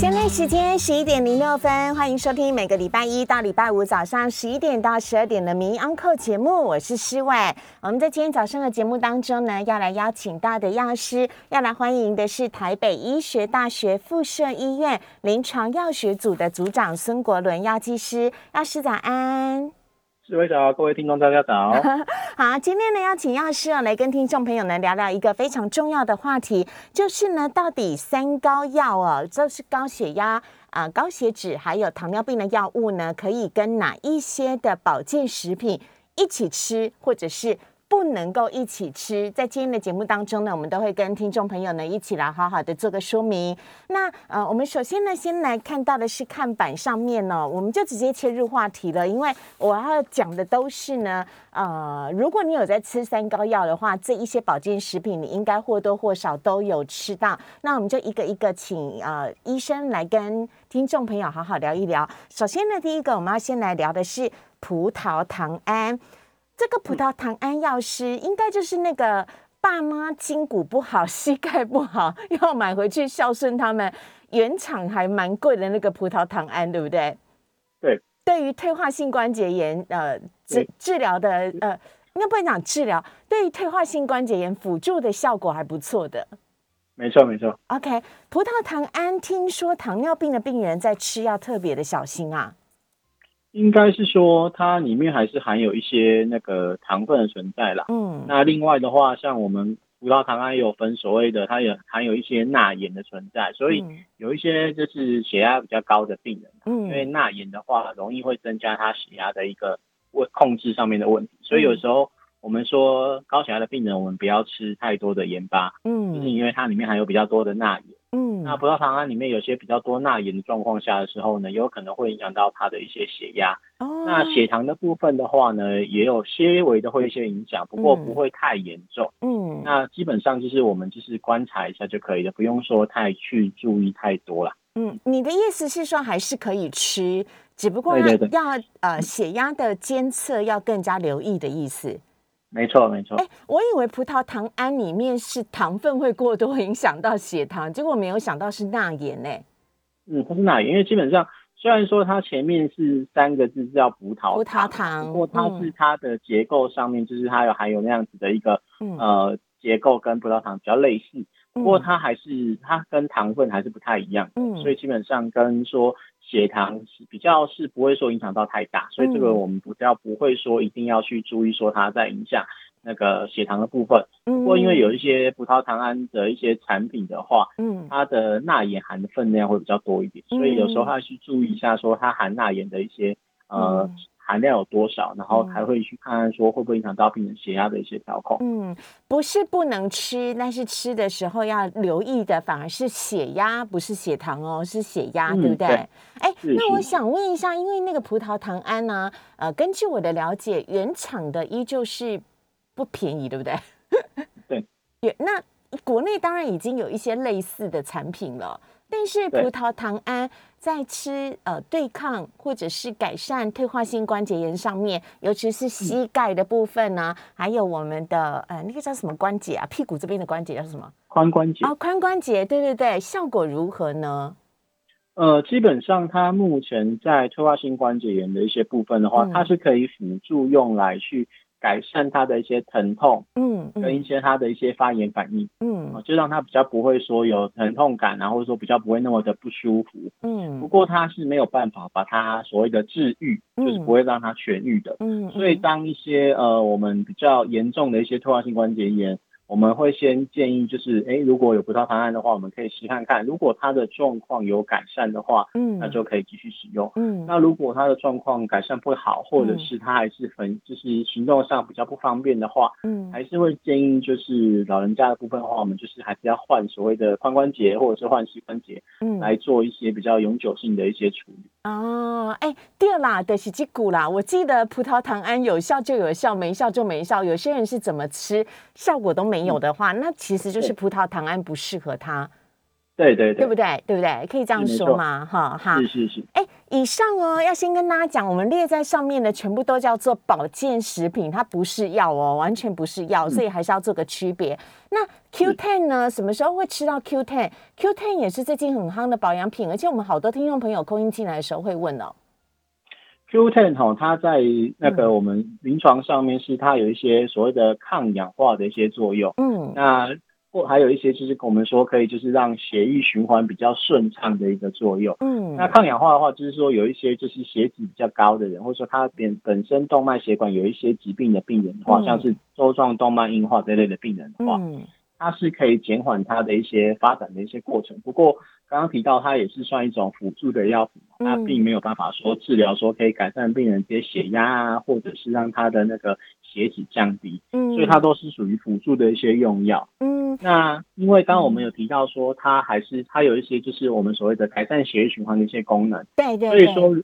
现在时间十一点零六分，欢迎收听每个礼拜一到礼拜五早上十一点到十二点的《民安扣》节目，我是诗伟。我们在今天早上的节目当中呢，要来邀请到的药师，要来欢迎的是台北医学大学附设医院临床药学组的组长孙国伦药剂师，药师早安。各位早，各位听众大家早。好，今天呢要请药师来跟听众朋友呢聊聊一个非常重要的话题，就是呢到底三高药哦，就是高血压啊、高血脂还有糖尿病的药物呢，可以跟哪一些的保健食品一起吃，或者是？不能够一起吃，在今天的节目当中呢，我们都会跟听众朋友呢一起来好好的做个说明。那呃，我们首先呢，先来看到的是看板上面呢，我们就直接切入话题了，因为我要讲的都是呢，呃，如果你有在吃三高药的话，这一些保健食品你应该或多或少都有吃到。那我们就一个一个请呃医生来跟听众朋友好好聊一聊。首先呢，第一个我们要先来聊的是葡萄糖胺。这个葡萄糖胺药师应该就是那个爸妈筋骨不好、膝盖不好，要买回去孝顺他们，原厂还蛮贵的那个葡萄糖胺，对不对？对。对于退化性关节炎，呃，治治疗的，呃，应该不能讲治疗，对于退化性关节炎辅助的效果还不错的。没错，没错。OK，葡萄糖胺，听说糖尿病的病人在吃要特别的小心啊。应该是说，它里面还是含有一些那个糖分的存在啦。嗯，那另外的话，像我们葡萄糖胺也有分所谓的，它也含有一些钠盐的存在，所以有一些就是血压比较高的病人，嗯，因为钠盐的话，容易会增加他血压的一个问控制上面的问题，所以有时候我们说高血压的病人，我们不要吃太多的盐巴，嗯，就是因为它里面含有比较多的钠盐。嗯，那葡萄糖胺里面有些比较多钠盐的状况下的时候呢，有可能会影响到他的一些血压。哦，那血糖的部分的话呢，也有些微的会一些影响，不过不会太严重。嗯，那基本上就是我们就是观察一下就可以了，不用说太去注意太多了。嗯，你的意思是说还是可以吃，只不过要呃血压的监测要更加留意的意思。没错，没错。哎，我以为葡萄糖胺里面是糖分会过多影响到血糖，结果没有想到是钠盐呢。嗯，它是钠盐，因为基本上虽然说它前面是三个字叫葡萄葡萄糖，不过它是它的结构上面就是它有含有那样子的一个呃结构跟葡萄糖比较类似，不过它还是它跟糖分还是不太一样，嗯，所以基本上跟说。血糖是比较是不会说影响到太大，所以这个我们不要不会说一定要去注意说它在影响那个血糖的部分。不过因为有一些葡萄糖胺的一些产品的话，嗯，它的钠盐含的分量会比较多一点，所以有时候要去注意一下说它含钠盐的一些呃。含量有多少，然后还会去看看说会不会影响到病人血压的一些调控。嗯，不是不能吃，但是吃的时候要留意的反而是血压，不是血糖哦，是血压，对不对？哎，那我想问一下，因为那个葡萄糖胺呢，呃，根据我的了解，原厂的依旧是不便宜，对不对？对。那国内当然已经有一些类似的产品了，但是葡萄糖胺。在吃呃对抗或者是改善退化性关节炎上面，尤其是膝盖的部分呢，还有我们的呃那个叫什么关节啊？屁股这边的关节叫什么？髋关节啊，髋关节，对对对，效果如何呢？呃，基本上它目前在退化性关节炎的一些部分的话，它是可以辅助用来去。改善他的一些疼痛，嗯，跟一些他的一些发炎反应，嗯，就让他比较不会说有疼痛感，然后说比较不会那么的不舒服，嗯，不过他是没有办法把他所谓的治愈，就是不会让他痊愈的，嗯，所以当一些呃我们比较严重的一些退化性关节炎。我们会先建议，就是哎，如果有葡萄糖胺的话，我们可以试看看。如果他的状况有改善的话，嗯，那就可以继续使用。嗯，那如果他的状况改善不好，或者是他还是很就是行动上比较不方便的话，嗯，还是会建议就是老人家的部分的话，我们就是还是要换所谓的髋关节或者是换膝关节，嗯，来做一些比较永久性的一些处理。哦，哎，对啦，的是这股啦。我记得葡萄糖胺有效就有效，没效就没效。有些人是怎么吃，效果都没。有的话，那其实就是葡萄糖胺不适合他。对对对，对不对？对不对？可以这样说吗？哈哈，是是是。哎，以上哦，要先跟大家讲，我们列在上面的全部都叫做保健食品，它不是药哦，完全不是药，所以还是要做个区别。那 Q Ten 呢？什么时候会吃到 Q Ten？Q Ten 也是最近很夯的保养品，而且我们好多听众朋友空音进来的时候会问哦。Q Ten 哈，它在那个我们临床上面是它有一些所谓的抗氧化的一些作用。嗯，那。或还有一些就是我们说可以就是让血液循环比较顺畅的一个作用。嗯，那抗氧化的话，就是说有一些就是血脂比较高的人，或者说他本本身动脉血管有一些疾病的病人的话，像是周状动脉硬化这类的病人的话，它是可以减缓它的一些发展的一些过程。不过刚刚提到它也是算一种辅助的药品，它并没有办法说治疗说可以改善病人这些血压啊，或者是让他的那个。血脂降低，嗯，所以它都是属于辅助的一些用药，嗯，那因为刚刚我们有提到说，它还是它有一些就是我们所谓的改善血液循环的一些功能，对对，所以说。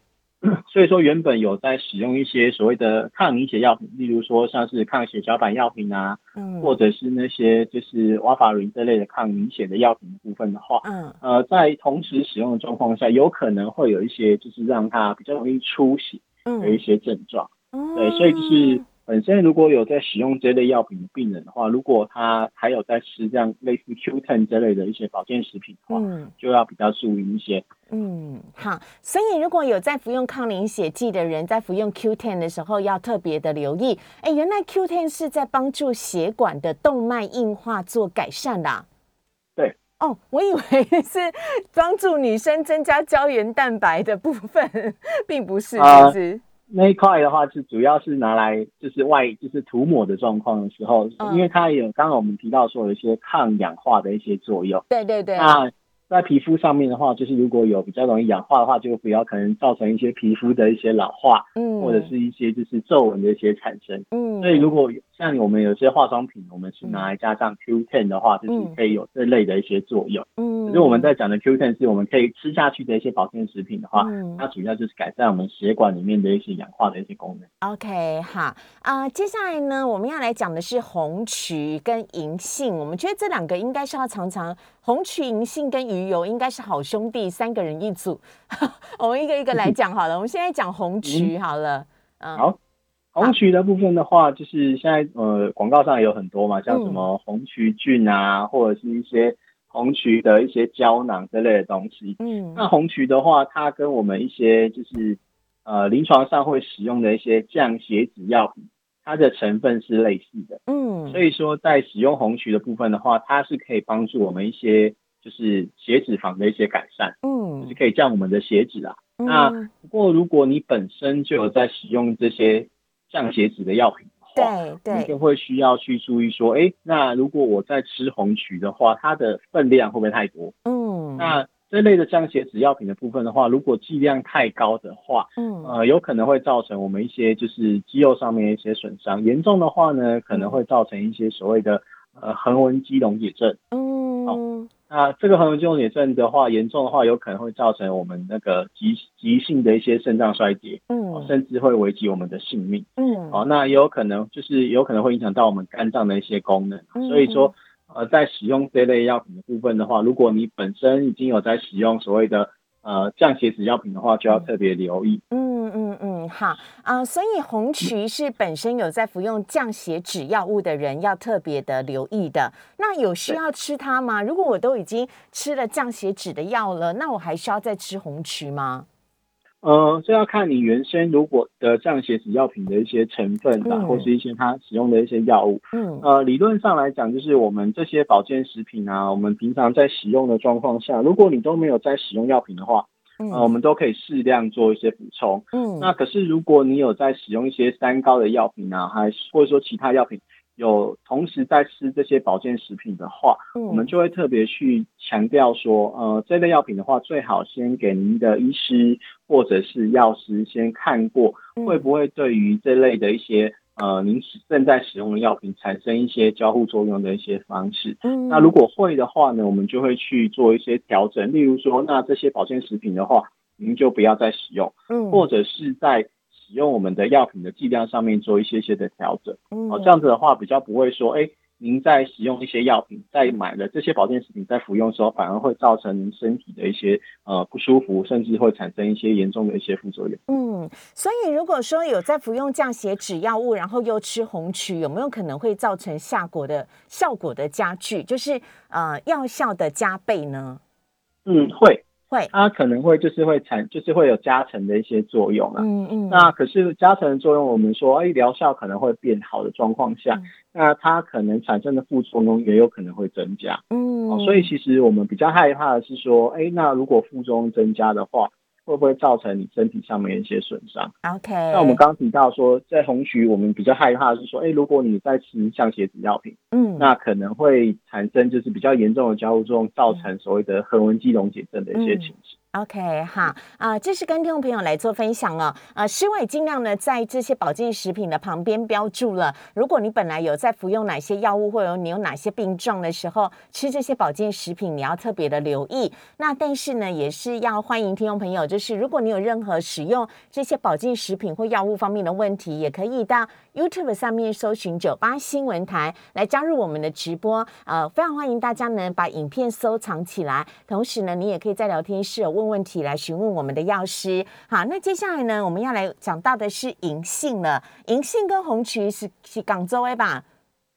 所以说，原本有在使用一些所谓的抗凝血药品，例如说像是抗血小板药品啊，嗯，或者是那些就是瓦法林这类的抗凝血的药品的部分的话，嗯，呃，在同时使用的状况下，有可能会有一些就是让它比较容易出血的一些症状，对，所以就是。本身如果有在使用这类药品的病人的话，如果他还有在吃这样类似 Q10 这类的一些保健食品的话，嗯，就要比较注意一些。嗯，好，所以如果有在服用抗凝血剂的人，在服用 Q Ten 的时候，要特别的留意。哎，原来 Q Ten 是在帮助血管的动脉硬化做改善的。对，哦，我以为是帮助女生增加胶原蛋白的部分，并不是，是不是？那一块的话是主要是拿来就是外就是涂抹的状况的时候，因为它有刚刚我们提到说有一些抗氧化的一些作用。对对对。那在皮肤上面的话，就是如果有比较容易氧化的话，就比较可能造成一些皮肤的一些老化，嗯，或者是一些就是皱纹的一些产生。嗯。所以如果像我们有些化妆品，我们是拿来加上 Q Ten 的话，就是可以有这类的一些作用。嗯，可是我们在讲的 Q Ten 是我们可以吃下去的一些保健食品的话，它主要就是改善我们血管里面的一些氧化的一些功能。OK，好啊，接下来呢，我们要来讲的是红曲跟银杏。我们觉得这两个应该是要常常红曲、银杏跟鱼油应该是好兄弟，三个人一组。我们一个一个来讲好了。我们现在讲红曲好了。嗯，好。红曲的部分的话，就是现在呃广告上也有很多嘛，像什么红曲菌啊，或者是一些红曲的一些胶囊之类的东西。嗯，那红曲的话，它跟我们一些就是呃临床上会使用的一些降血脂药品，它的成分是类似的。嗯，所以说在使用红曲的部分的话，它是可以帮助我们一些就是血脂肪的一些改善。嗯，就是可以降我们的血脂啊。那不过如果你本身就有在使用这些降血脂的药品的话，对，你就会需要去注意说，哎，那如果我在吃红曲的话，它的分量会不会太多？嗯，那这类的降血脂药品的部分的话，如果剂量太高的话，嗯，呃，有可能会造成我们一些就是肌肉上面一些损伤，严重的话呢，可能会造成一些所谓的呃横纹肌溶解症。嗯。那这个横纹肌溶解症的话，严重的话，有可能会造成我们那个急急性的一些肾脏衰竭，嗯，甚至会危及我们的性命，嗯，哦，那也有可能就是有可能会影响到我们肝脏的一些功能，所以说，呃，在使用这类药品的部分的话，如果你本身已经有在使用所谓的。呃，降血脂药品的话，就要特别留意。嗯嗯嗯，好啊，所以红曲是本身有在服用降血脂药物的人要特别的留意的。那有需要吃它吗？如果我都已经吃了降血脂的药了，那我还需要再吃红曲吗？呃，这要看你原先如果的降血脂药品的一些成分吧，或是一些它使用的一些药物。嗯，呃，理论上来讲，就是我们这些保健食品啊，我们平常在使用的状况下，如果你都没有在使用药品的话，呃，我们都可以适量做一些补充。嗯，那可是如果你有在使用一些三高的药品啊，还是或者说其他药品。有同时在吃这些保健食品的话，我们就会特别去强调说，呃，这类药品的话，最好先给您的医师或者是药师先看过，会不会对于这类的一些呃您正在使用的药品产生一些交互作用的一些方式。那如果会的话呢，我们就会去做一些调整，例如说，那这些保健食品的话，您就不要再使用，或者是在。使用我们的药品的剂量上面做一些些的调整，哦，这样子的话比较不会说，哎，您在使用一些药品，在买了这些保健食品在服用的时候，反而会造成您身体的一些呃不舒服，甚至会产生一些严重的一些副作用。嗯，所以如果说有在服用降血脂药物，然后又吃红曲，有没有可能会造成效果的效果的加剧，就是呃药效的加倍呢？嗯，会。会，它可能会就是会产，就是会有加成的一些作用啊。嗯嗯。那可是加成的作用，我们说，哎，疗效可能会变好的状况下，那它可能产生的副作用也有可能会增加。嗯。所以其实我们比较害怕的是说，哎，那如果副作用增加的话。会不会造成你身体上面一些损伤？OK，那我们刚提到说，在红曲，我们比较害怕的是说，哎，如果你在吃降血脂药品，嗯，那可能会产生就是比较严重的交互作用，造成所谓的横纹肌溶解症的一些情形。OK，好啊，这是跟听众朋友来做分享哦。啊，师伟尽量呢在这些保健食品的旁边标注了，如果你本来有在服用哪些药物，或者你有哪些病状的时候，吃这些保健食品你要特别的留意。那但是呢，也是要欢迎听众朋友，就是如果你有任何使用这些保健食品或药物方面的问题，也可以到 YouTube 上面搜寻九八新闻台来加入我们的直播。呃，非常欢迎大家呢把影片收藏起来，同时呢，你也可以在聊天室问。问题来询问我们的药师。好，那接下来呢，我们要来讲到的是银杏了。银杏跟红曲是是广州的吧？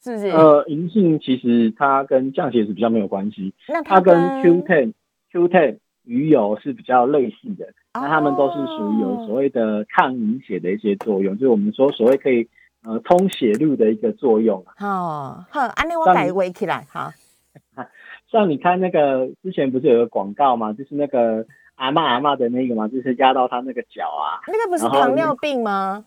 是不是？呃，银杏其实它跟降血脂比较没有关系。那它跟 Q10、Q10 鱼油是比较类似的。那它们都是属于有所谓的抗凝血的一些作用，就是我们说所谓可以呃通血路的一个作用。好，好，安利我改围起来。好。像你看那个之前不是有个广告吗？就是那个阿妈阿妈的那个吗？就是压到他那个脚啊。那个不是糖尿病吗？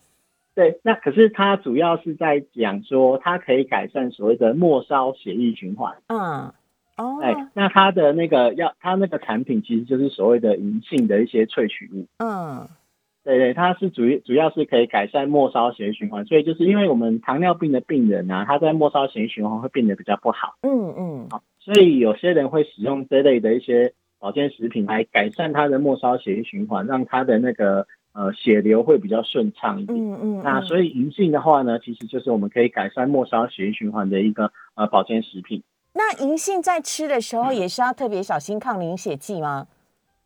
对，那可是它主要是在讲说它可以改善所谓的末梢血液循环。嗯，哦，哎，那它的那个要它那个产品其实就是所谓的银杏的一些萃取物。嗯。对对，它是主主要是可以改善末梢血液循环，所以就是因为我们糖尿病的病人啊，他在末梢血液循环会变得比较不好。嗯嗯，好，所以有些人会使用这类的一些保健食品来改善他的末梢血液循环，让他的那个呃血流会比较顺畅一点。嗯嗯，那所以银杏的话呢，其实就是我们可以改善末梢血液循环的一个呃保健食品。那银杏在吃的时候也是要特别小心抗凝血剂吗？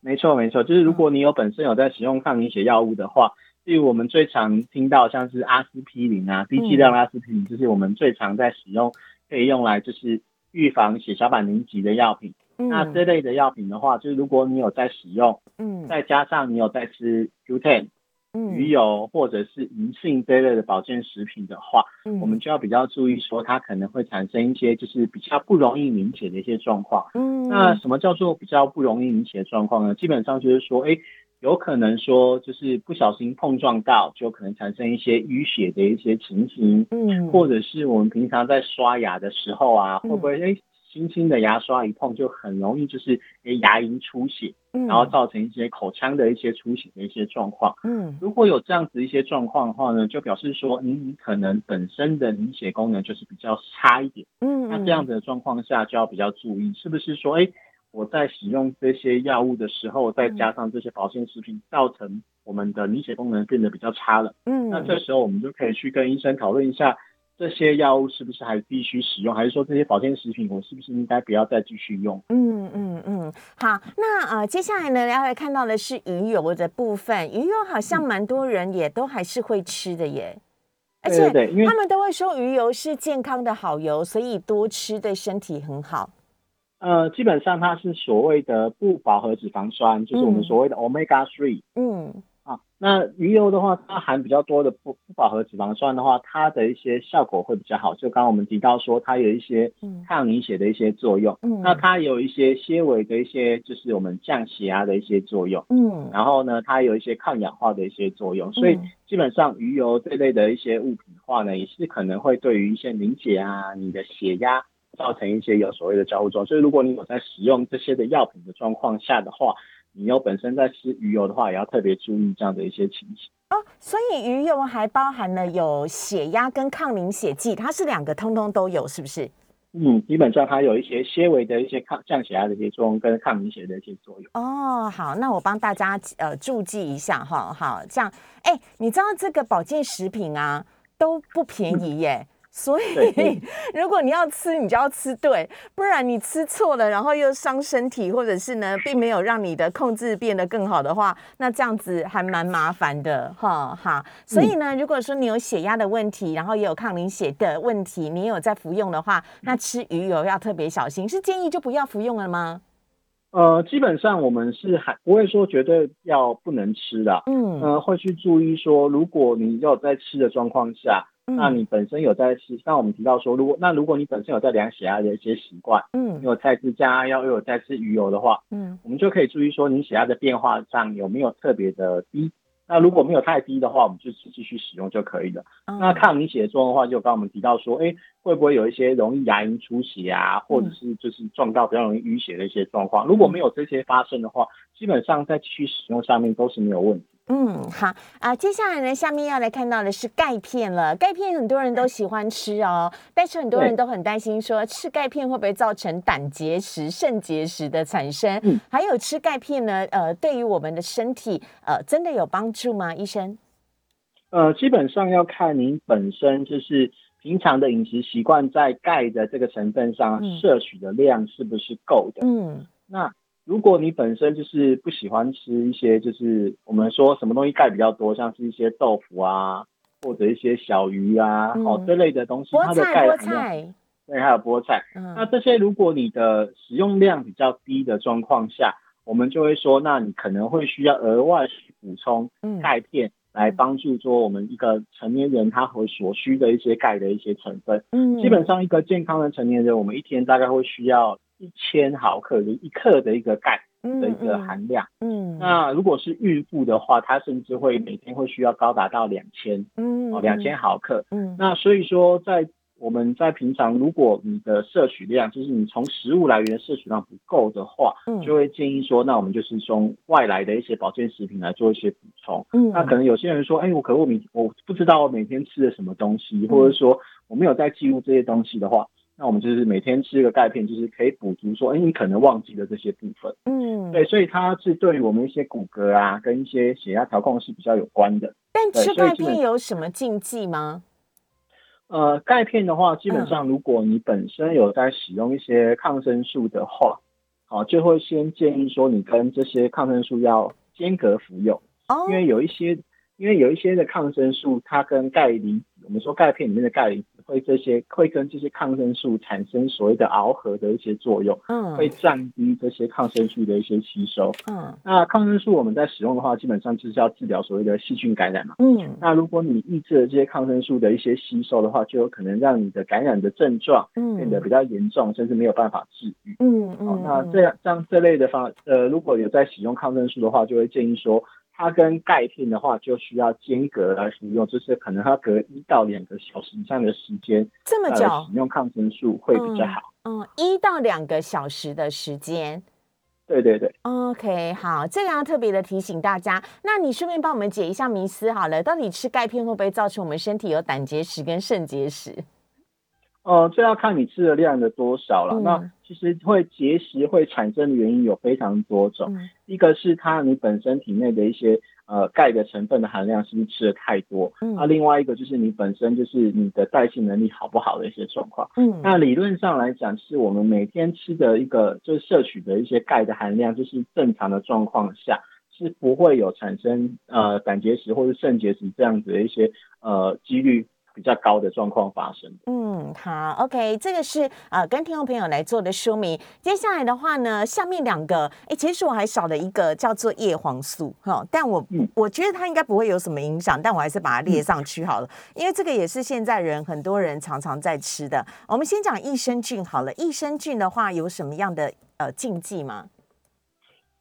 没错，没错，就是如果你有本身有在使用抗凝血药物的话，例如我们最常听到像是阿司匹林啊，低剂量阿司匹林，就是我们最常在使用，可以用来就是预防血小板凝集的药品。那这类的药品的话，就是如果你有在使用，嗯，再加上你有在吃 Q10。鱼油或者是银杏这类的保健食品的话，嗯我们就要比较注意说，它可能会产生一些就是比较不容易凝血的一些状况。嗯，那什么叫做比较不容易凝血的状况呢？基本上就是说，哎，有可能说就是不小心碰撞到，就可能产生一些淤血的一些情形。嗯，或者是我们平常在刷牙的时候啊，会不会哎？轻轻的牙刷一碰就很容易就是诶牙龈出血，然后造成一些口腔的一些出血的一些状况。嗯，如果有这样子一些状况的话呢，就表示说你可能本身的凝血功能就是比较差一点。嗯，那这样子的状况下就要比较注意，是不是说哎我在使用这些药物的时候，再加上这些保健食品，造成我们的凝血功能变得比较差了。嗯，那这时候我们就可以去跟医生讨论一下。这些药物是不是还必须使用，还是说这些保健食品我是不是应该不要再继续用？嗯嗯嗯，好，那呃接下来呢，要来看到的是鱼油的部分。鱼油好像蛮多人也都还是会吃的耶，而且他们都会说鱼油是健康的好油，所以多吃对身体很好。呃，基本上它是所谓的不饱和脂肪酸，就是我们所谓的 omega three。嗯。啊，那鱼油的话，它含比较多的不不饱和脂肪酸的话，它的一些效果会比较好。就刚刚我们提到说，它有一些抗凝血的一些作用。嗯，那它有一些纤维的一些，就是我们降血压的一些作用。嗯，然后呢，它有一些抗氧化的一些作用。所以基本上鱼油这类的一些物品的话呢，也是可能会对于一些凝血啊、你的血压造成一些有所谓的交互作用。所以如果你有在使用这些的药品的状况下的话，你有本身在吃鱼油的话，也要特别注意这样的一些情形哦。所以鱼油还包含了有血压跟抗凝血剂，它是两个通通都有，是不是？嗯，基本上它有一些纤维的一些抗降血压的一些作用，跟抗凝血的一些作用。哦，好，那我帮大家呃注记一下哈，好，这样，哎，你知道这个保健食品啊都不便宜耶。所以 如果你要吃，你就要吃对，不然你吃错了，然后又伤身体，或者是呢，并没有让你的控制变得更好的话，那这样子还蛮麻烦的哈哈。所以呢，如果说你有血压的问题，然后也有抗凝血的问题，你有在服用的话，那吃鱼油要特别小心，是建议就不要服用了吗？呃，基本上我们是还不会说绝对要不能吃的，嗯，呃，会去注意说，如果你有在吃的状况下，那你本身有在吃，像我们提到说，如果那如果你本身有在量血压的一些习惯，嗯，有在吃加压药，又有在吃鱼油的话，嗯，我们就可以注意说，你血压的变化上有没有特别的低。那如果没有太低的话，我们就继续使用就可以了。那抗凝血作用的话，就刚我们提到说，哎，会不会有一些容易牙龈出血啊，或者是就是撞到比较容易淤血的一些状况？如果没有这些发生的话，基本上在继续使用上面都是没有问题。嗯，好啊，接下来呢，下面要来看到的是钙片了。钙片很多人都喜欢吃哦，但是很多人都很担心说，吃钙片会不会造成胆结石、肾结石的产生？嗯，还有吃钙片呢，呃，对于我们的身体，呃，真的有帮助吗？医生？呃，基本上要看您本身就是平常的饮食习惯，在钙的这个成分上摄取的量是不是够的？嗯，那。如果你本身就是不喜欢吃一些，就是我们说什么东西钙比较多，像是一些豆腐啊，或者一些小鱼啊，哦这类的东西，它的钙含量，对，还有菠菜，那这些如果你的使用量比较低的状况下，我们就会说，那你可能会需要额外去补充钙片，来帮助说我们一个成年人他和所需的一些钙的一些成分。嗯，基本上一个健康的成年人，我们一天大概会需要。一千毫克就一克的一个钙的一个含量，嗯，那如果是孕妇的话，她甚至会每天会需要高达到两千，嗯，哦，两千毫克，嗯，那所以说在我们在平常，如果你的摄取量就是你从食物来源摄取量不够的话，嗯，就会建议说，那我们就是从外来的一些保健食品来做一些补充，嗯，那可能有些人说，哎，我可我每我不知道我每天吃的什么东西，或者说我没有在记录这些东西的话。那我们就是每天吃一个钙片，就是可以补足说，哎，你可能忘记了这些部分。嗯，对，所以它是对于我们一些骨骼啊，跟一些血压调控是比较有关的。但吃钙片有什么禁忌吗？呃，钙片的话，基本上如果你本身有在使用一些抗生素的话，好，就会先建议说你跟这些抗生素要间隔服用，因为有一些。因为有一些的抗生素，它跟钙离子，我们说钙片里面的钙离子会这些会跟这些抗生素产生所谓的螯合的一些作用，嗯，会降低这些抗生素的一些吸收，嗯，那抗生素我们在使用的话，基本上就是要治疗所谓的细菌感染嘛，嗯，那如果你抑制了这些抗生素的一些吸收的话，就有可能让你的感染的症状变得比较严重，甚至没有办法治愈，嗯嗯，那这样像这类的方，呃，如果有在使用抗生素的话，就会建议说。它跟钙片的话，就需要间隔来服用，就是可能它隔一到两个小时以上的时间，这么久使用抗生素会比较好。嗯，一到两个小时的时间。对对对。OK，好，这个要特别的提醒大家。那你顺便帮我们解一下迷思好了，到底吃钙片会不会造成我们身体有胆结石跟肾结石？呃，这要看你吃的量的多少了。那其实会结石会产生的原因有非常多种，一个是它你本身体内的一些呃钙的成分的含量是不是吃的太多，啊，另外一个就是你本身就是你的代谢能力好不好的一些状况。嗯，那理论上来讲，是我们每天吃的一个就是摄取的一些钙的含量，就是正常的状况下是不会有产生呃胆结石或者肾结石这样子的一些呃几率。比较高的状况发生。嗯，好，OK，这个是呃跟听众朋友来做的说明。接下来的话呢，下面两个，哎，其实我还少了一个叫做叶黄素哈，但我我觉得它应该不会有什么影响，但我还是把它列上去好了，因为这个也是现在人很多人常常在吃的。我们先讲益生菌好了，益生菌的话有什么样的呃禁忌吗？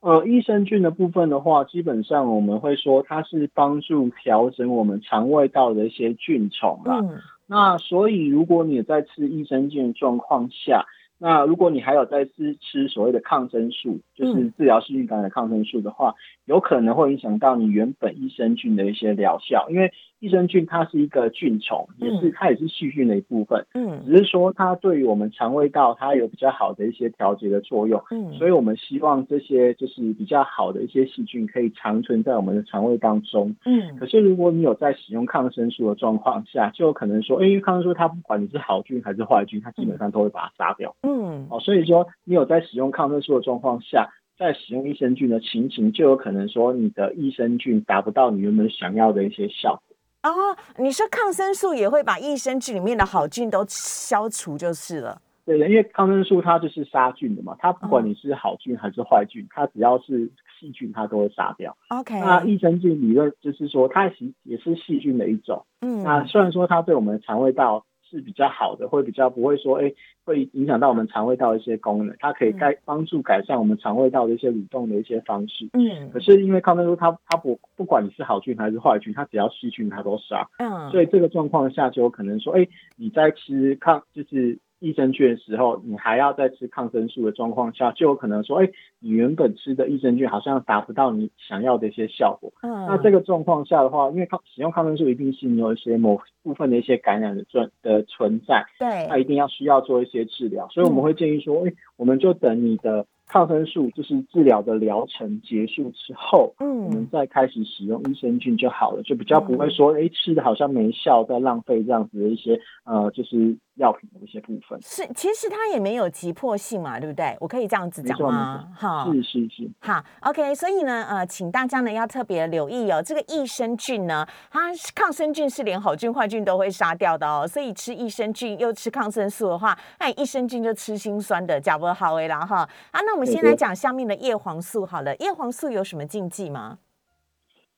呃，益生菌的部分的话，基本上我们会说它是帮助调整我们肠胃道的一些菌虫啦。那所以如果你在吃益生菌状况下，那如果你还有在吃吃所谓的抗生素，就是治疗细菌感染抗生素的话，有可能会影响到你原本益生菌的一些疗效，因为益生菌它是一个菌虫，也是它也是细菌的一部分，嗯，只是说它对于我们肠胃道它有比较好的一些调节的作用，嗯，所以我们希望这些就是比较好的一些细菌可以长存在我们的肠胃当中，嗯，可是如果你有在使用抗生素的状况下，就有可能说，因为抗生素它不管你是好菌还是坏菌，它基本上都会把它杀掉，嗯，哦，所以说你有在使用抗生素的状况下。在使用益生菌的情形，就有可能说你的益生菌达不到你原本想要的一些效果。哦，你说抗生素也会把益生菌里面的好菌都消除就是了。对的，因为抗生素它就是杀菌的嘛，它不管你是好菌还是坏菌，它只要是细菌，它都会杀掉。OK，那益生菌理论就是说，它也是细菌的一种。嗯，那虽然说它对我们的肠胃道。是比较好的，会比较不会说，哎，会影响到我们肠胃道一些功能。它可以改帮助改善我们肠胃道的一些蠕动的一些方式。嗯。可是因为抗生素，它它不不管你是好菌还是坏菌，它只要细菌它都杀。嗯。所以这个状况下就有可能说，哎，你在吃抗就是。益生菌的时候，你还要在吃抗生素的状况下，就有可能说，哎，你原本吃的益生菌好像达不到你想要的一些效果。嗯，那这个状况下的话，因为抗使用抗生素一定是你有一些某部分的一些感染的存的存在，对，它一定要需要做一些治疗，所以我们会建议说，哎，我们就等你的。抗生素就是治疗的疗程结束之后，嗯，我们再开始使用益生菌就好了，就比较不会说，哎，吃的好像没效，在浪费这样子的一些，呃，就是药品的一些部分。是，其实它也没有急迫性嘛，对不对？我可以这样子讲吗？好，是是是。好，OK。所以呢，呃，请大家呢要特别留意哦，这个益生菌呢，它抗生菌是连好菌坏菌都会杀掉的哦，所以吃益生菌又吃抗生素的话，那益生菌就吃心酸的，假不好诶啦哈。啊，那我们先来讲下面的叶黄素好了，叶黄素有什么禁忌吗？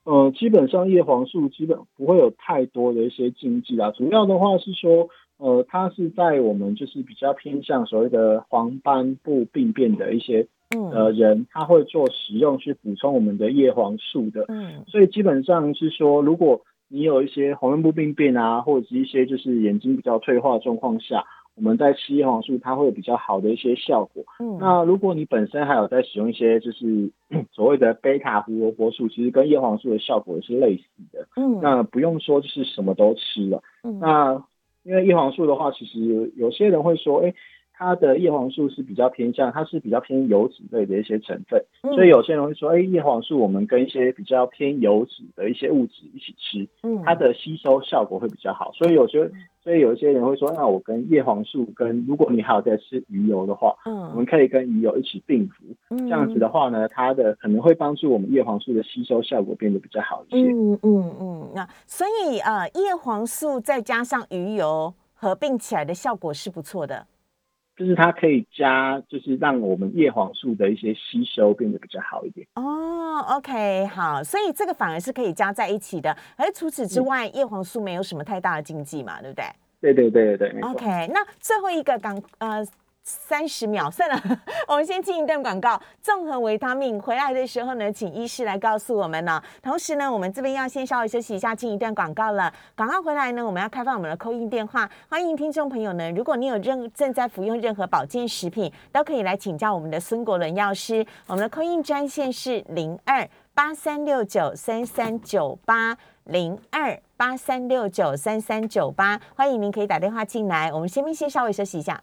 呃，基本上叶黄素基本不会有太多的一些禁忌啊，主要的话是说，呃，它是在我们就是比较偏向所谓的黄斑部病变的一些呃人，他会做使用去补充我们的叶黄素的，嗯，所以基本上是说，如果你有一些黄斑部病变啊，或者是一些就是眼睛比较退化状况下。我们在吃叶黄素，它会有比较好的一些效果。嗯，那如果你本身还有在使用一些就是 所谓的贝塔胡萝卜素，其实跟叶黄素的效果也是类似的。嗯，那不用说就是什么都吃了。嗯，那因为叶黄素的话，其实有些人会说，哎。它的叶黄素是比较偏向，它是比较偏油脂类的一些成分，所以有些人会说，哎，叶黄素我们跟一些比较偏油脂的一些物质一起吃，嗯，它的吸收效果会比较好。所以有些，所以有一些人会说，那我跟叶黄素跟，如果你还有在吃鱼油的话，嗯，我们可以跟鱼油一起并服，这样子的话呢，它的可能会帮助我们叶黄素的吸收效果变得比较好一些。嗯嗯嗯，那所以呃，叶黄素再加上鱼油合并起来的效果是不错的。就是它可以加，就是让我们叶黄素的一些吸收变得比较好一点。哦，OK，好，所以这个反而是可以加在一起的。而除此之外，叶黄素没有什么太大的禁忌嘛，对不对？对对对对对，OK，那最后一个刚呃。三十秒 算了，我们先进一段广告。综合维他命回来的时候呢，请医师来告诉我们呢。同时呢，我们这边要先稍微休息一下，进一段广告了。广告回来呢，我们要开放我们的扣印电话，欢迎听众朋友呢，如果你有任正在服用任何保健食品，都可以来请教我们的孙国伦药师。我们的扣印专线是零二八三六九三三九八零二八三六九三三九八，欢迎您可以打电话进来。我们先先稍微休息一下。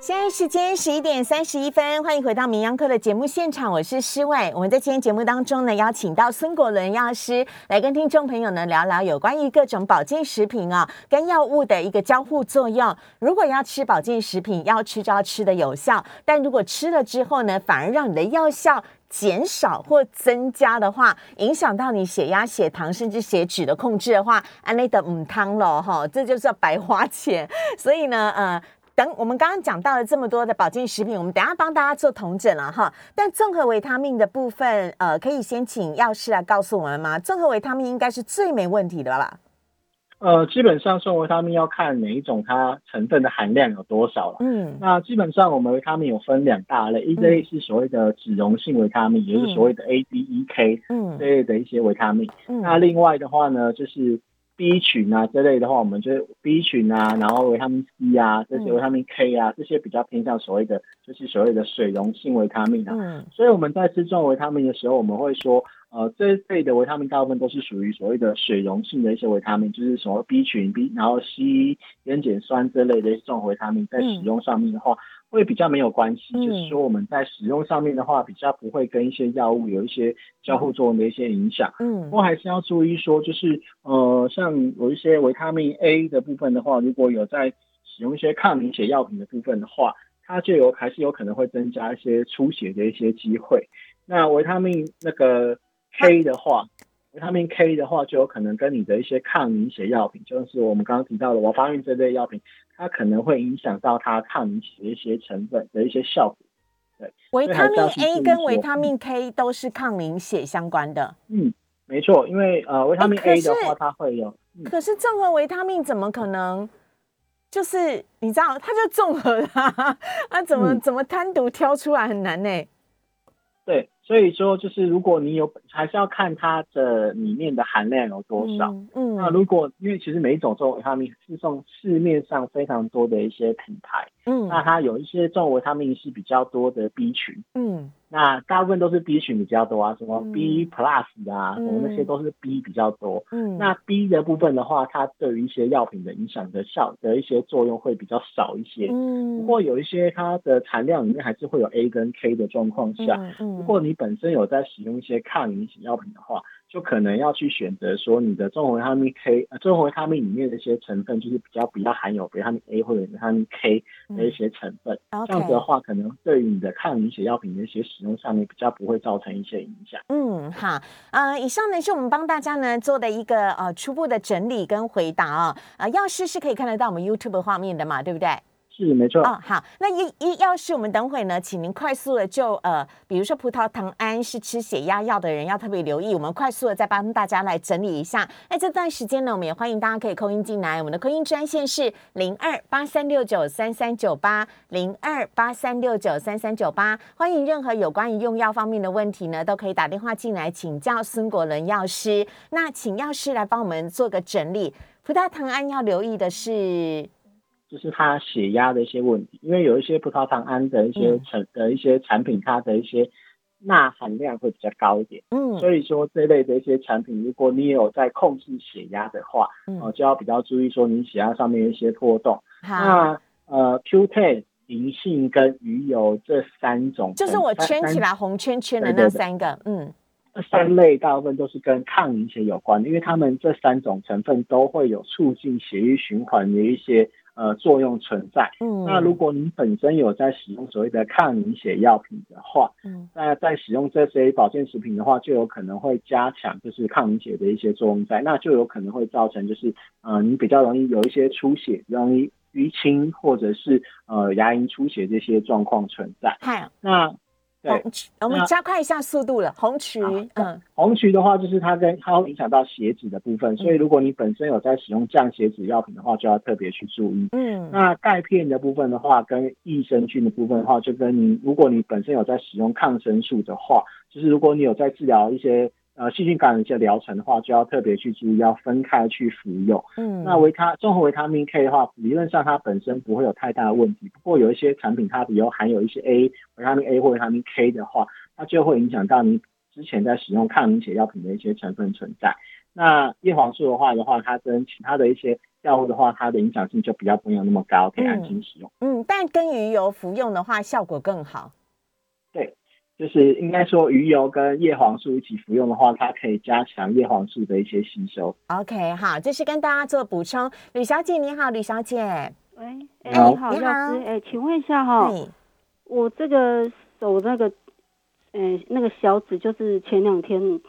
现在时间十一点三十一分，欢迎回到名央课的节目现场，我是施伟。我们在今天节目当中呢，邀请到孙国伦药师来跟听众朋友呢聊聊有关于各种保健食品啊跟药物的一个交互作用。如果要吃保健食品，要吃就要吃的有效，但如果吃了之后呢，反而让你的药效减少或增加的话，影响到你血压、血糖甚至血脂的控制的话，安利的唔汤了哈，这就是要白花钱。所以呢，呃。等我们刚刚讲到了这么多的保健食品，我们等下帮大家做同诊了哈。但综合维他命的部分，呃，可以先请药师来告诉我们吗？综合维他命应该是最没问题的吧？呃，基本上综合维他命要看每一种它成分的含量有多少了。嗯，那基本上我们维他命有分两大类，一类是所谓的脂溶性维他命，也就是所谓的 A、D、E、K 嗯这类的一些维他命。那另外的话呢，就是 B 群啊这类的话，我们就是 B 群啊，然后维他命 C 啊，这些维他命 K 啊，这些比较偏向所谓的就是所谓的水溶性维他命啊。嗯。所以我们在吃这种维他命的时候，我们会说，呃，这一类的维他命大部分都是属于所谓的水溶性的一些维他命，就是什么 B 群 B，然后 C 烟碱酸这类的这种维他命，在使用上面的话。会比较没有关系，就是说我们在使用上面的话，比较不会跟一些药物有一些交互作用的一些影响。嗯，不过还是要注意说，就是呃，像有一些维他命 A 的部分的话，如果有在使用一些抗凝血药品的部分的话，它就有还是有可能会增加一些出血的一些机会。那维他命那个 K 的话，维他命 K 的话，就有可能跟你的一些抗凝血药品，就是我们刚刚提到的我发运这类药品。它可能会影响到它抗凝血一些成分的一些效果。对，维他命 A 跟维他命 K 都是抗凝血相关的。嗯，没错，因为呃，维他命 A 的话，它会有。可是综合维他命怎么可能？就是你知道，它就综合它，啊，怎么怎么单独挑出来很难呢？对。所以说，就是如果你有，还是要看它的里面的含量有多少。嗯，那如果因为其实每一种这种维他命是从市面上非常多的一些品牌，嗯，那它有一些这种维他命是比较多的 B 群，嗯。那大部分都是 B 群比较多啊，什么 B plus 啊，什么那些都是 B 比较多。嗯，那 B 的部分的话，它对于一些药品的影响的效的一些作用会比较少一些。嗯，不过有一些它的产量里面还是会有 A 跟 K 的状况下。嗯，如果你本身有在使用一些抗凝血药品的话。就可能要去选择说你的综合维他命 K，呃，综合维他命里面的一些成分就是比较比较含有维他命 A 或者维他命 K 的一些成分，这样子的话，可能对于你的抗凝血药品的一些使用上面比较不会造成一些影响。嗯，好，呃，以上呢是我们帮大家呢做的一个呃初步的整理跟回答啊，呃，药师是可以看得到我们 YouTube 画面的嘛，对不对？是没错哦，好，那一一要是我们等会呢，请您快速的就呃，比如说葡萄糖胺是吃血压药的人要特别留意，我们快速的再帮大家来整理一下。那这段时间呢，我们也欢迎大家可以扣音进来，我们的扣音专线是零二八三六九三三九八零二八三六九三三九八，欢迎任何有关于用药方面的问题呢，都可以打电话进来请教孙国伦药师。那请药师来帮我们做个整理，葡萄糖胺要留意的是。就是它血压的一些问题，因为有一些葡萄糖胺的一些成的一些产品，它的一些钠含量会比较高一点。嗯，所以说这类的一些产品，如果你有在控制血压的话，哦，就要比较注意说你血压上面一些波动。那呃，Q10、银杏跟鱼油这三种，就是我圈起来红圈圈的那三个，嗯，这三类大部分都是跟抗凝血有关的，因为它们这三种成分都会有促进血液循环的一些。呃，作用存在。嗯，那如果你本身有在使用所谓的抗凝血药品的话，嗯，那在使用这些保健食品的话，就有可能会加强就是抗凝血的一些作用在，那就有可能会造成就是呃，你比较容易有一些出血，容易淤青或者是呃牙龈出血这些状况存在。嗨，那。对，我们加快一下速度了。红曲，嗯，红曲的话，就是它跟它会影响到血脂的部分，所以如果你本身有在使用降血脂药品的话，就要特别去注意。嗯，那钙片的部分的话，跟益生菌的部分的话，就跟你如果你本身有在使用抗生素的话，就是如果你有在治疗一些。呃，细菌感染一些疗程的话，就要特别去注意，要分开去服用。嗯，那维他综合维他命 K 的话，理论上它本身不会有太大的问题。不过有一些产品它比如含有一些 A 维他命 A 或维他命 K 的话，它就会影响到你之前在使用抗凝血药品的一些成分存在。那叶黄素的话的话，它跟其他的一些药物的话，它的影响性就比较没有那么高，可以安心使用。嗯，但跟鱼油服用的话，效果更好。对。就是应该说，鱼油跟叶黄素一起服用的话，它可以加强叶黄素的一些吸收。OK，好，这是跟大家做补充。吕小姐你好，吕小姐，喂，哎，你好，药师，哎，请问一下哈，我这个手那个，哎，那个小指就是前两天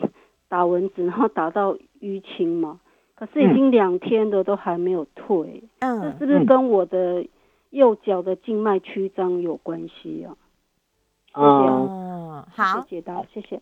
打蚊子，然后打到淤青嘛，可是已经两天的都还没有退，嗯，这是不是跟我的右脚的静脉曲张有关系啊？嗯，好，谢谢到，谢谢。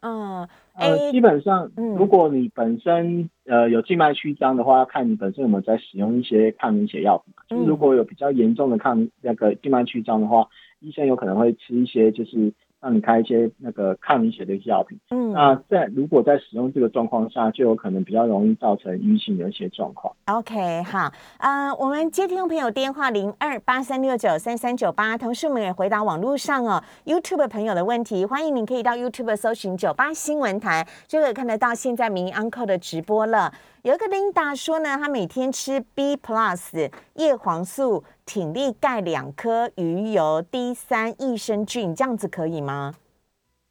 嗯，呃，基本上，如果你本身呃有静脉曲张的话，要看你本身有没有在使用一些抗凝血药品。就是如果有比较严重的抗那个静脉曲张的话，医生有可能会吃一些就是让你开一些那个抗凝血的药品。嗯，那在如果在使用这个状况下，就有可能比较容易造成淤青的一些状况。OK，好，呃，我们接听众朋友电话零二八三六九三三九八，同时我们也回答网络上哦 YouTube 朋友的问题，欢迎您可以到 YouTube 搜寻九八新闻台，就可以看得到现在民 Uncle 的直播了。有一个 Linda 说呢，她每天吃 B Plus 叶黄素、挺立钙两颗、鱼油、D 三益生菌，这样子可以吗？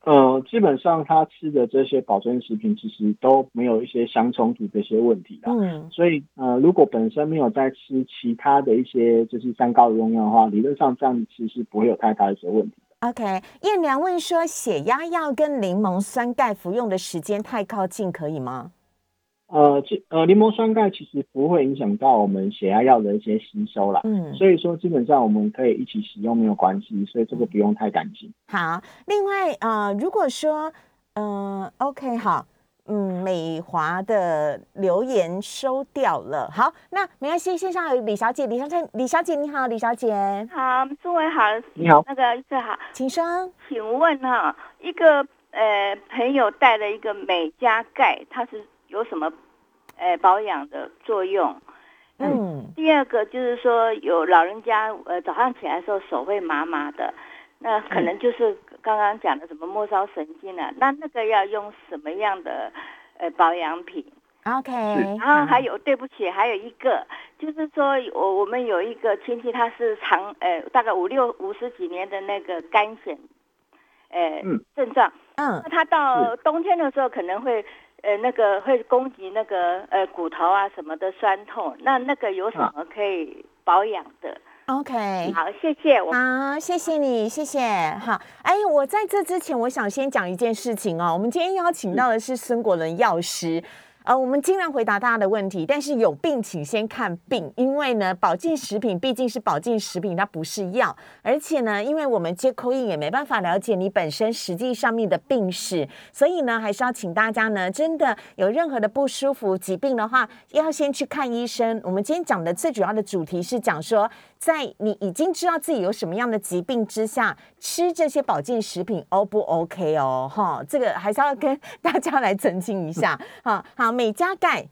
呃，基本上他吃的这些保健食品其实都没有一些相冲突的一些问题的。嗯，所以呃，如果本身没有在吃其他的一些就是三高的用药的话，理论上这样其实不会有太大的一些问题。OK，燕良问说，血压药跟柠檬酸钙服用的时间太靠近，可以吗？呃，这呃，柠檬酸钙其实不会影响到我们血压药的一些吸收啦。嗯，所以说基本上我们可以一起使用没有关系，所以这个不用太担心。好，另外呃，如果说嗯，OK，好，嗯，美华的留言收掉了。好，那没关系，线上有李小姐，李小姐，李小姐你好，李小姐好，诸位好，你好，那个最好，请说，请问哈，一个呃朋友带了一个美加钙，他是。有什么，呃，保养的作用？嗯，第二个就是说，有老人家，呃，早上起来的时候手会麻麻的，那可能就是刚刚讲的什么末梢神经啊，那那个要用什么样的呃保养品？OK，然后还有，对不起，还有一个就是说我我们有一个亲戚，他是长呃大概五六五十几年的那个肝癣，呃症状，嗯，那他到冬天的时候可能会。呃，那个会攻击那个呃骨头啊什么的酸痛，那那个有什么可以保养的？OK，好，谢谢，好，谢谢你，谢谢，好，哎，我在这之前，我想先讲一件事情哦，我们今天邀请到的是孙国伦药师。呃，我们尽量回答大家的问题，但是有病请先看病，因为呢，保健食品毕竟是保健食品，它不是药，而且呢，因为我们接口音也没办法了解你本身实际上面的病史，所以呢，还是要请大家呢，真的有任何的不舒服疾病的话，要先去看医生。我们今天讲的最主要的主题是讲说。在你已经知道自己有什么样的疾病之下，吃这些保健食品 O 不 OK 哦？哈，这个还是要跟大家来澄清一下。哈好，美加钙，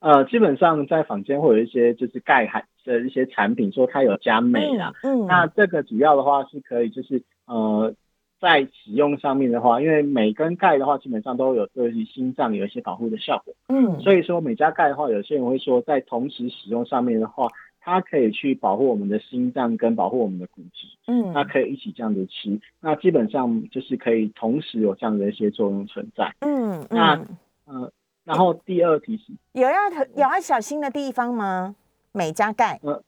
呃，基本上在坊间会有一些就是钙含的一些产品，说它有加镁啊。嗯，那这个主要的话是可以就是呃，在使用上面的话，因为镁跟钙的话，基本上都有对于心脏有一些保护的效果。嗯，所以说美加钙的话，有些人会说在同时使用上面的话。它可以去保护我们的心脏跟保护我们的骨质，嗯，那可以一起这样子吃，那基本上就是可以同时有这样的一些作用存在，嗯，那呃，然后第二题是有要有要小心的地方吗？镁加钙，呃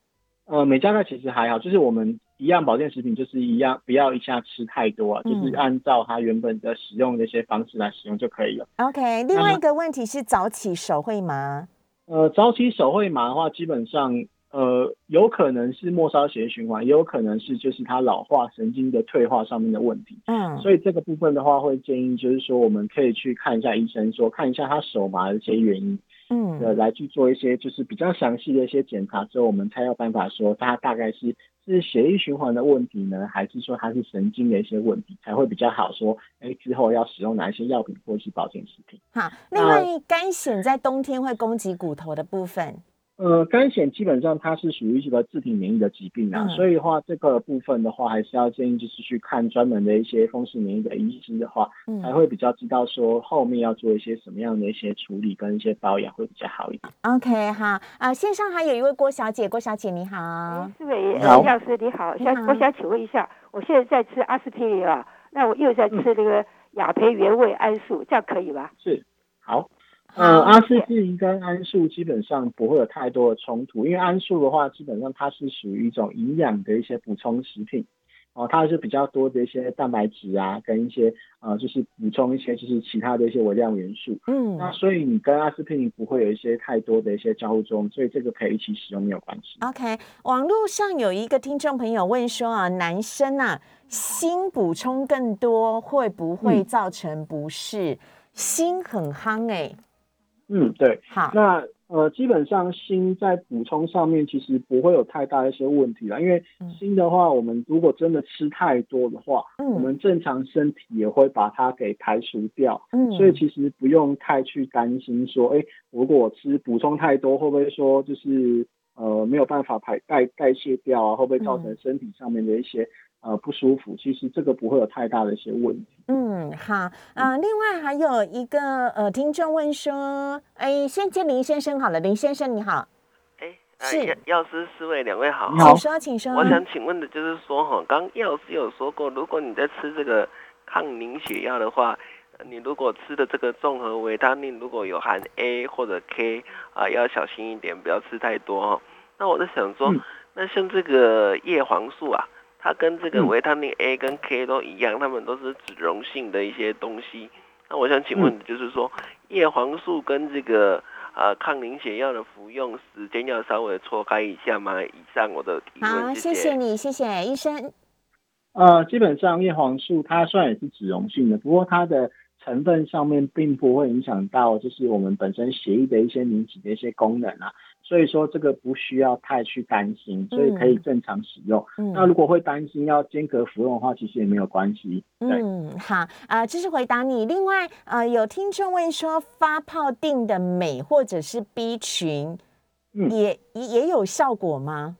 呃，镁加钙其实还好，就是我们一样保健食品就是一样，不要一下吃太多啊，就是按照它原本的使用的一些方式来使用就可以了。OK，另外一个问题是早起手会麻，呃，早起手会麻的话，基本上。呃，有可能是末梢血液循环，也有可能是就是它老化神经的退化上面的问题。嗯，所以这个部分的话，会建议就是说，我们可以去看一下医生，说看一下他手麻的一些原因。嗯，呃，来去做一些就是比较详细的一些检查之后，我们才有办法说他大概是是血液循环的问题呢，还是说他是神经的一些问题，才会比较好说。哎，之后要使用哪一些药品或是保健食品？好，另外肝癣在冬天会攻击骨头的部分。呃，肝癣基本上它是属于一个自体免疫的疾病啊，所以的话这个部分的话，还是要建议就是去看专门的一些风湿免疫的医师的话，才会比较知道说后面要做一些什么样的一些处理跟一些保养会比较好一点。OK，好，啊，线上还有一位郭小姐，郭小姐你好，四位老师你好，想我想请问一下，我现在在吃阿司匹林啊，那我又在吃那个雅培原味桉树，这样可以吧？是，好。呃，阿司匹林跟桉树基本上不会有太多的冲突，因为桉树的话，基本上它是属于一种营养的一些补充食品，哦，它是比较多的一些蛋白质啊，跟一些呃，就是补充一些就是其他的一些微量元素，嗯，那所以你跟阿司匹林不会有一些太多的一些交互作用，所以这个可以一起使用没有关系。OK，网络上有一个听众朋友问说啊，男生啊，锌补充更多会不会造成不适？锌很夯哎。嗯，对，好，那呃，基本上锌在补充上面其实不会有太大一些问题了，因为锌的话，我们如果真的吃太多的话，我们正常身体也会把它给排除掉，嗯，所以其实不用太去担心说，哎，如果我吃补充太多，会不会说就是呃没有办法排代代谢掉啊，会不会造成身体上面的一些。呃，不舒服，其实这个不会有太大的一些问题。嗯，好，呃，另外还有一个呃，听众问说，哎，先接林先生好了，林先生你好，哎，是药师四位两位好，请说，请说。我想请问的就是说哈，刚药师有说过，如果你在吃这个抗凝血药的话，你如果吃的这个综合维他命如果有含 A 或者 K 啊，要小心一点，不要吃太多哈。那我在想说，那像这个叶黄素啊。它跟这个维他命 A 跟 K 都一样，它们都是脂溶性的一些东西。那我想请问，就是说叶黄素跟这个呃抗凝血药的服用时间要稍微错开一下吗？以上我的提问。好，谢谢你，谢谢医生。呃，基本上叶黄素它虽然也是脂溶性的，不过它的成分上面并不会影响到就是我们本身血液的一些凝集的一些功能啊。所以说这个不需要太去担心，所以可以正常使用。那如果会担心要间隔服用的话，其实也没有关系。嗯，好，呃，这是回答你。另外，呃，有听众问说，发泡定的镁或者是 B 群，也也有效果吗？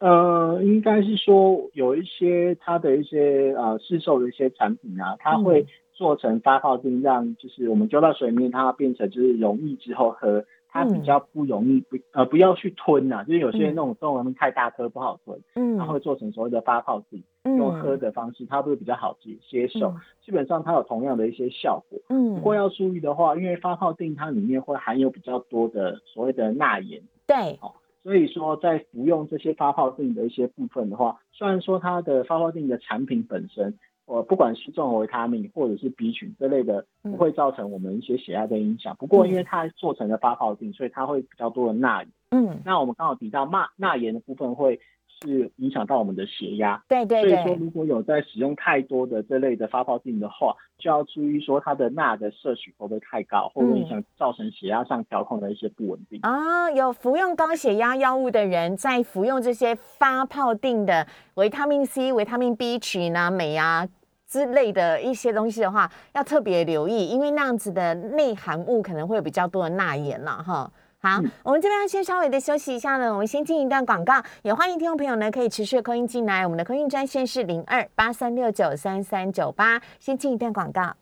呃，应该是说有一些它的一些呃市售的一些产品啊，它会做成发泡定，让就是我们丢到水面，它变成就是溶液之后喝。它比较不容易不呃不要去吞呐，就是有些那种中文太大颗不好吞，嗯，它会做成所谓的发泡剂，用喝的方式，它会比较好接接受。基本上它有同样的一些效果，嗯，不过要注意的话，因为发泡定它里面会含有比较多的所谓的钠盐，对，哦，所以说在服用这些发泡定的一些部分的话，虽然说它的发泡定的产品本身。呃，不管是综合维他命或者是 B 群这类的，不会造成我们一些血压的影响。不过，因为它做成了发泡定，所以它会比较多的钠盐。嗯，那我们刚好提到钠钠盐的部分会是影响到我们的血压。对对对。所以说，如果有在使用太多的这类的发泡定的话，就要注意说它的钠的摄取会不会太高，会不会影响造成血压上调控的一些不稳定。啊，有服用高血压药物的人，在服用这些发泡定的维他命 C、维他命 B 群啊、镁啊。之类的一些东西的话，要特别留意，因为那样子的内含物可能会有比较多的钠盐了哈。好，我们这边要先稍微的休息一下呢，我们先进一段广告，也欢迎听众朋友呢可以持续的扣音进来，我们的扣音专线是零二八三六九三三九八，先进一段广告。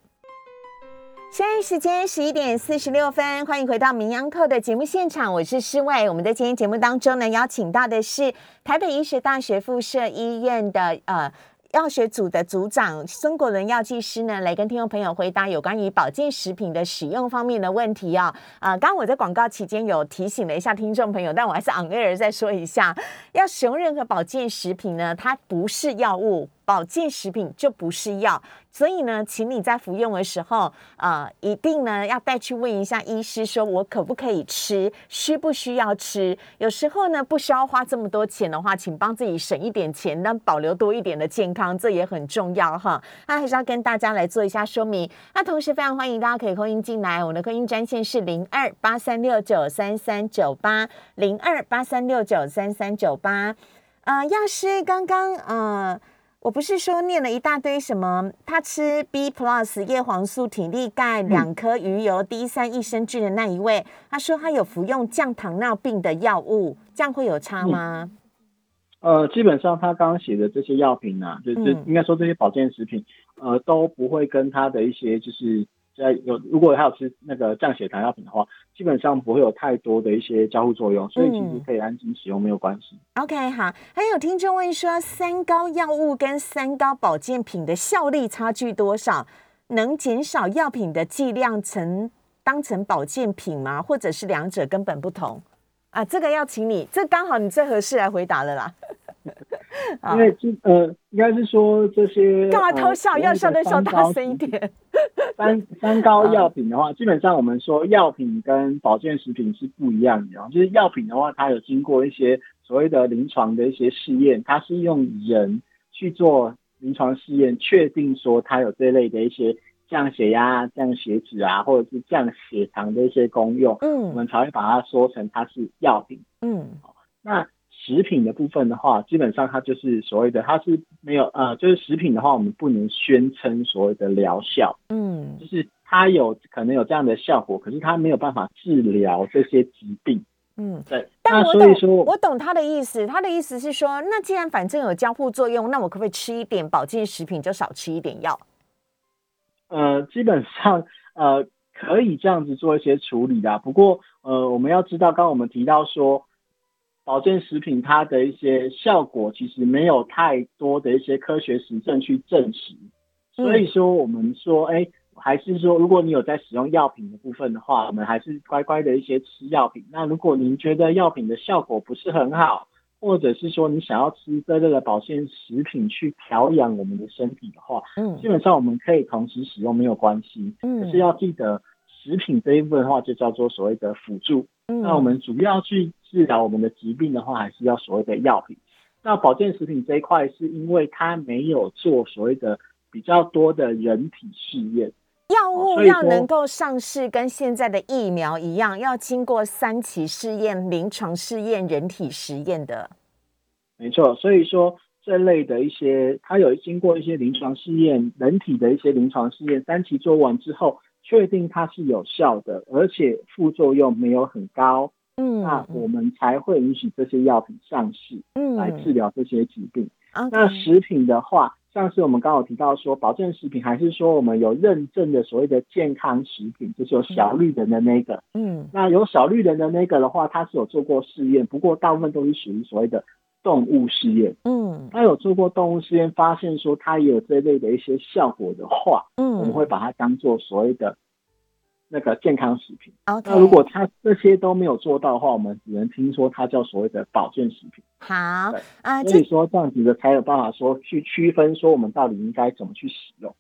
现在时间十一点四十六分，欢迎回到名央课的节目现场，我是施伟。我们在今天节目当中呢，邀请到的是台北医学大学附设医院的呃。药学组的组长孙国伦药剂师呢，来跟听众朋友回答有关于保健食品的使用方面的问题啊。啊，刚刚我在广告期间有提醒了一下听众朋友，但我还是 on air 再说一下，要使用任何保健食品呢，它不是药物。保健食品就不是药，所以呢，请你在服用的时候，呃，一定呢要带去问一下医师，说我可不可以吃，需不需要吃？有时候呢，不需要花这么多钱的话，请帮自己省一点钱，但保留多一点的健康，这也很重要哈。那还是要跟大家来做一下说明。那同时非常欢迎大家可以扣音进来，我的扣音专线是零二八三六九三三九八零二八三六九三三九八。呃，药师刚刚呃。我不是说念了一大堆什么，他吃 B plus 叶黄素、体力钙两颗鱼油、D 三益生菌的那一位，他说他有服用降糖尿病的药物，这样会有差吗？呃，基本上他刚刚写的这些药品呢，就是应该说这些保健食品，呃，都不会跟他的一些就是。在有，如果还有吃那个降血糖药品的话，基本上不会有太多的一些交互作用，所以其实可以安心使用，没有关系。OK，好。还有听众问说，三高药物跟三高保健品的效力差距多少？能减少药品的剂量，成当成保健品吗？或者是两者根本不同？啊，这个要请你，这刚好你最合适来回答了啦。因为这呃，应该是说这些干嘛偷笑？要笑的笑大声一点。三三高药品的话，基本上我们说药品跟保健食品是不一样的。就是药品的话，它有经过一些所谓的临床的一些试验，它是用人去做临床试验，确定说它有这类的一些降血压、降血脂啊，或者是降血糖的一些功用，嗯，我们才会把它说成它是药品，嗯，那食品的部分的话，基本上它就是所谓的，它是没有呃，就是食品的话，我们不能宣称所谓的疗效，嗯，就是它有可能有这样的效果，可是它没有办法治疗这些疾病。嗯，对。但我懂，我懂他的意思。他的意思是说，那既然反正有交互作用，那我可不可以吃一点保健食品，就少吃一点药？呃，基本上呃可以这样子做一些处理的。不过呃，我们要知道，刚刚我们提到说，保健食品它的一些效果其实没有太多的一些科学实证去证实。所以说，我们说，哎。还是说，如果你有在使用药品的部分的话，我们还是乖乖的一些吃药品。那如果您觉得药品的效果不是很好，或者是说你想要吃这类的保健食品去调养我们的身体的话，嗯，基本上我们可以同时使用没有关系。嗯，可是要记得，食品这一部分的话就叫做所谓的辅助。嗯，那我们主要去治疗我们的疾病的话，还是要所谓的药品。那保健食品这一块是因为它没有做所谓的比较多的人体试验。药物要能够上市，跟现在的疫苗一样，要经过三期试验、临床试验、人体实验的。没错，所以说这类的一些，它有经过一些临床试验、人体的一些临床试验，三期做完之后，确定它是有效的，而且副作用没有很高，嗯，那我们才会允许这些药品上市，嗯，来治疗这些疾病。那食品的话。像是我们刚好提到说，保健食品还是说我们有认证的所谓的健康食品，就是有小绿人的那个。嗯，那有小绿人的那个的话，它是有做过试验，不过大部分都是属于所谓的动物试验。嗯，他有做过动物试验，发现说它也有这类的一些效果的话，嗯，我们会把它当做所谓的。那个健康食品，那如果它这些都没有做到的话，我们只能听说它叫所谓的保健食品。好啊，所以说这样子的才有办法说去区分说我们到底应该怎么去使用。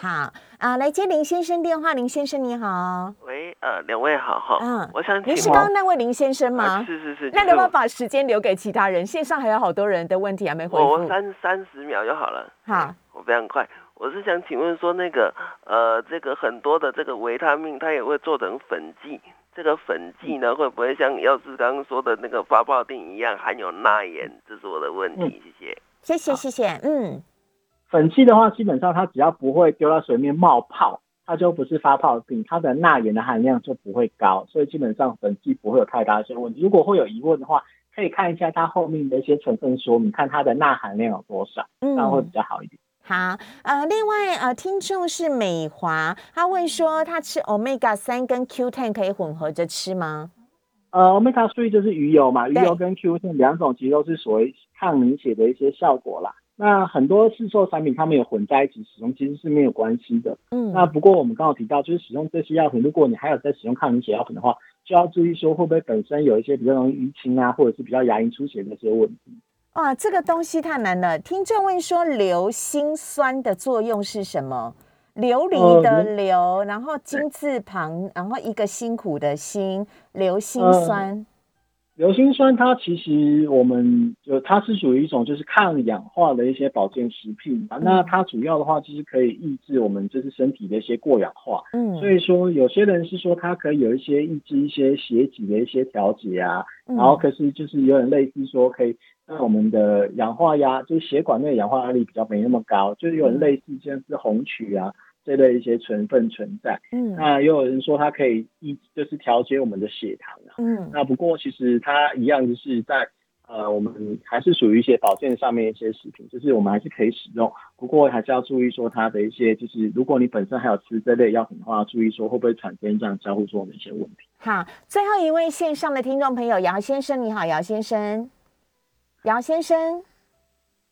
好啊，来接林先生电话，林先生你好。喂，呃，两位好哈。嗯，我想您是刚刚那位林先生吗？是是是。那能不能把时间留给其他人？线上还有好多人的问题还没回复。我三三十秒就好了。好，我非常快。我是想请问说，那个呃，这个很多的这个维他命，它也会做成粉剂。这个粉剂呢，会不会像药师刚刚说的那个发泡定一样含有钠盐？这是我的问题。谢谢，谢谢，谢谢。嗯，粉剂的话，基本上它只要不会丢到水面冒泡，它就不是发泡品，它的钠盐的含量就不会高，所以基本上粉剂不会有太大的些问题。如果会有疑问的话，可以看一下它后面的一些成分说明，看它的钠含量有多少，这样会比较好一点。好，呃，另外呃，听众是美华，他问说，他吃 omega 三跟 Q ten 可以混合着吃吗？呃，omega three 就是鱼油嘛，鱼油跟 Q ten 两种其实都是所谓抗凝血的一些效果啦。那很多市售产品它们有混在一起使用，其实是没有关系的。嗯，那不过我们刚好提到，就是使用这些药品，如果你还有在使用抗凝血药品的话，就要注意说会不会本身有一些比较容易淤青啊，或者是比较牙龈出血的一些问题。哇，这个东西太难了。听众问说，硫辛酸的作用是什么？琉璃的硫，然后金字旁，然后一个辛苦的辛，硫辛酸。硫辛酸它其实我们就它是属于一种就是抗氧化的一些保健食品嘛。那它主要的话就是可以抑制我们就是身体的一些过氧化。嗯，所以说有些人是说它可以有一些抑制一些血脂的一些调节啊。然后可是就是有点类似说可以。让我们的氧化压，就是血管内氧化压力比较没那么高，就是有点类似像是红曲啊这类一些成分存在。嗯，那也有人说它可以一就是调节我们的血糖啊。嗯，那不过其实它一样就是在呃我们还是属于一些保健上面一些食品，就是我们还是可以使用，不过还是要注意说它的一些就是如果你本身还有吃这类药品的话，注意说会不会产生这样交互作用的一些问题。好，最后一位线上的听众朋友姚先生，你好，姚先生。姚先生，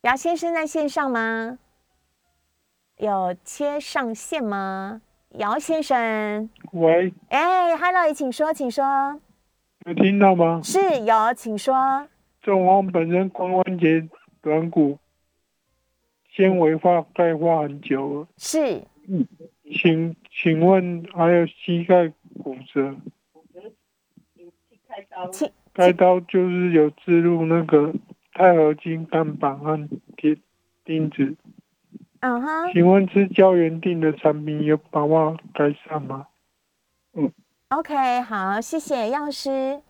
姚先生在线上吗？有切上线吗？姚先生，喂，哎，Hello，请说，请说，有听到吗？是有，请说。中风本身髋关节软骨纤维化钙化很久了，是，嗯，请请问还有膝盖骨折？开刀，开刀就是有植入那个。钛合金钢板和铁钉子，嗯哼，请问吃胶原定的产品有把握改善吗？嗯，OK，好，谢谢药师。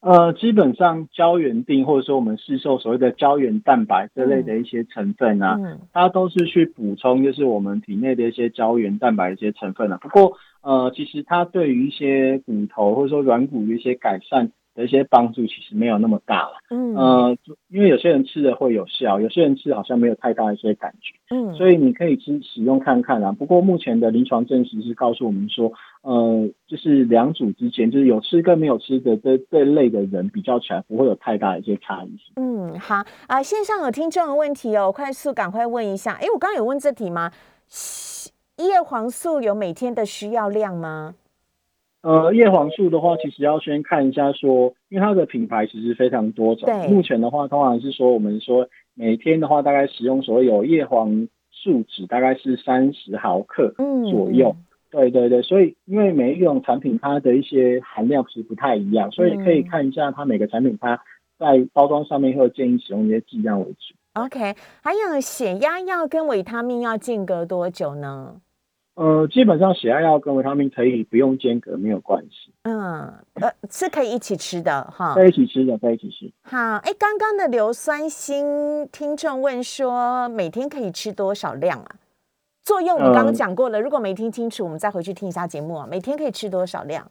呃，基本上胶原定或者说我们市售所谓的胶原蛋白这类的一些成分啊，它都是去补充就是我们体内的一些胶原蛋白一些成分啊。不过呃，其实它对于一些骨头或者说软骨的一些改善。的一些帮助其实没有那么大了，嗯，呃，因为有些人吃的会有效，有些人吃好像没有太大一些感觉，嗯，所以你可以吃使用看看啊。不过目前的临床证实是告诉我们说，呃，就是两组之间，就是有吃跟没有吃的这这类的人比较起来，不会有太大的一些差异性。嗯，好啊，线上有听众的问题哦，快速赶快问一下。哎，我刚刚有问这题吗？叶黄素有每天的需要量吗？呃，叶黄素的话，其实要先看一下说，因为它的品牌其实非常多种。目前的话，通常是说我们说每天的话，大概使用所谓有叶黄素酯大概是三十毫克左右。对对对，所以因为每一种产品它的一些含量是不太一样，所以可以看一下它每个产品它在包装上面会建议使用一些剂量为主。OK，还有血压药跟维他命要间隔多久呢？呃，基本上血压药跟维他命可以不用间隔，没有关系。嗯，呃，是可以一起吃的哈，在一起吃的，在一起吃。好，哎，刚刚的硫酸锌听众问说，每天可以吃多少量啊？作用你刚刚讲过了，如果没听清楚，我们再回去听一下节目啊。每天可以吃多少量？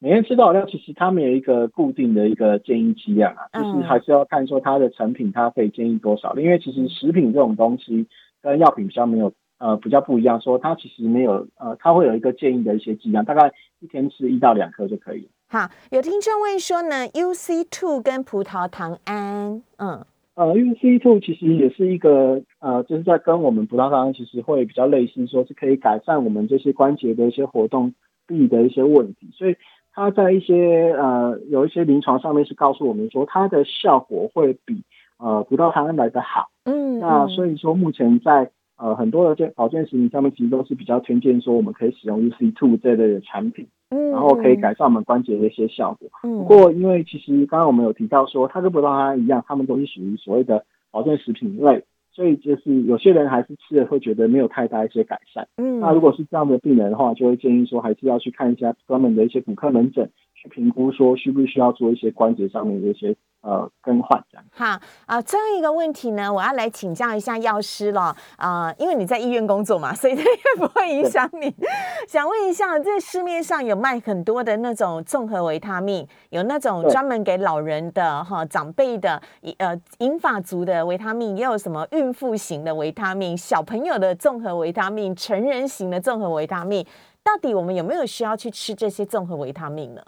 每天吃多少量？其实他们有一个固定的一个建议剂量啊，就是还是要看说它的成品，它可以建议多少。因为其实食品这种东西跟药品比较没有。呃，比较不一样，说它其实没有，呃，它会有一个建议的一些剂量，大概一天吃一到两颗就可以。好，有听众问说呢，UC two 跟葡萄糖胺，嗯，呃，UC two 其实也是一个，呃，就是在跟我们葡萄糖胺其实会比较类似，说是可以改善我们这些关节的一些活动力的一些问题，所以它在一些呃有一些临床上面是告诉我们说它的效果会比呃葡萄糖胺来的好。嗯，那所以说目前在呃，很多的健保健食品上面其实都是比较推荐说我们可以使用 UC Two 这类的产品，嗯，然后可以改善我们关节的一些效果。嗯，不过因为其实刚刚我们有提到说，它跟葡萄糖一样，它们都是属于所谓的保健食品类，所以就是有些人还是吃了会觉得没有太大一些改善。嗯，那如果是这样的病人的话，就会建议说还是要去看一下专门的一些骨科门诊，去评估说需不需要做一些关节上面的一些。呃，更换这样。好啊，最后一个问题呢，我要来请教一下药师了啊，因为你在医院工作嘛，所以这也不会影响你。想问一下，在市面上有卖很多的那种综合维他命，有那种专门给老人的哈、长辈的，呃，银发族的维他命，也有什么孕妇型的维他命、小朋友的综合维他命、成人型的综合维他命。到底我们有没有需要去吃这些综合维他命呢？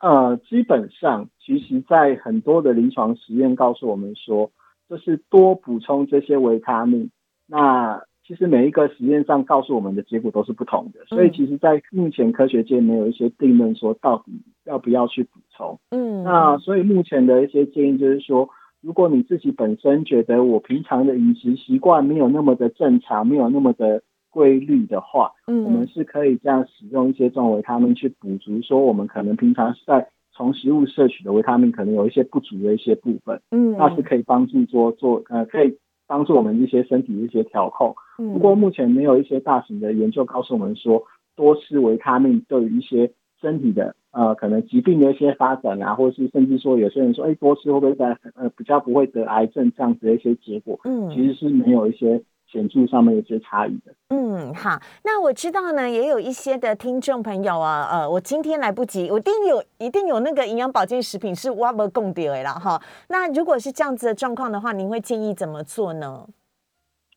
呃，基本上，其实，在很多的临床实验告诉我们说，就是多补充这些维他命。那其实每一个实验上告诉我们的结果都是不同的，所以其实，在目前科学界没有一些定论说到底要不要去补充。嗯，那所以目前的一些建议就是说，如果你自己本身觉得我平常的饮食习惯没有那么的正常，没有那么的。规律的话，嗯，我们是可以这样使用一些这种维他命去补足，说我们可能平常在从食物摄取的维他命可能有一些不足的一些部分，嗯，那是可以帮助做做呃，可以帮助我们一些身体的一些调控。不过目前没有一些大型的研究告诉我们说，多吃维他命对于一些身体的呃可能疾病的一些发展啊，或者是甚至说有些人说，哎，多吃会不会在呃比较不会得癌症这样子的一些结果，嗯，其实是没有一些。显著上面有些差异的。嗯，好，那我知道呢，也有一些的听众朋友啊，呃，我今天来不及，我一定有一定有那个营养保健食品是挖不供的了哈。那如果是这样子的状况的话，您会建议怎么做呢？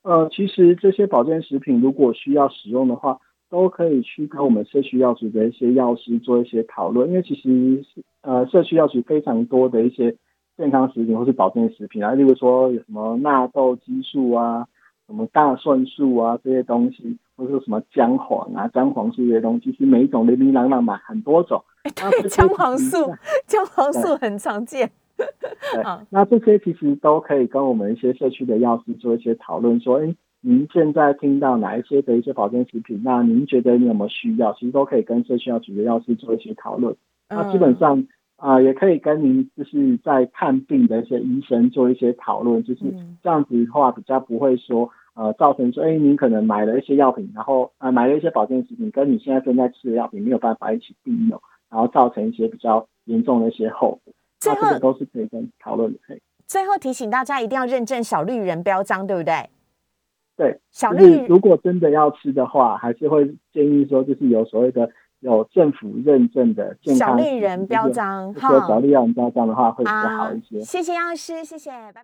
呃，其实这些保健食品如果需要使用的话，都可以去跟我们社区药局的一些药师做一些讨论，因为其实呃社区药局非常多的一些健康食品或是保健食品啊，例如说有什么纳豆激素啊。什么大蒜素啊这些东西，或者说什么姜黄啊、姜黄素这些东西，其实每一种零零琅琅嘛，很多种。对，姜黄素，姜黄素很常见。对，那这些其实都可以跟我们一些社区的药师做一些讨论，说，哎，您现在听到哪一些的一些保健食品，那您觉得你有没有需要？其实都可以跟社区药局的药师做一些讨论。那基本上。啊，也可以跟您就是在看病的一些医生做一些讨论，就是这样子的话比较不会说呃造成说，哎，您可能买了一些药品，然后呃买了一些保健食品，跟你现在正在吃的药品没有办法一起并用，然后造成一些比较严重的一些后果。这个都是可以跟讨论的。可以。最后提醒大家一定要认证小绿人标章，对不对？对，小绿如果真的要吃的话，还是会建议说，就是有所谓的有政府认证的健康小绿人标章，哈，小绿人标章的话会比较好一些。谢谢药师，谢谢，拜。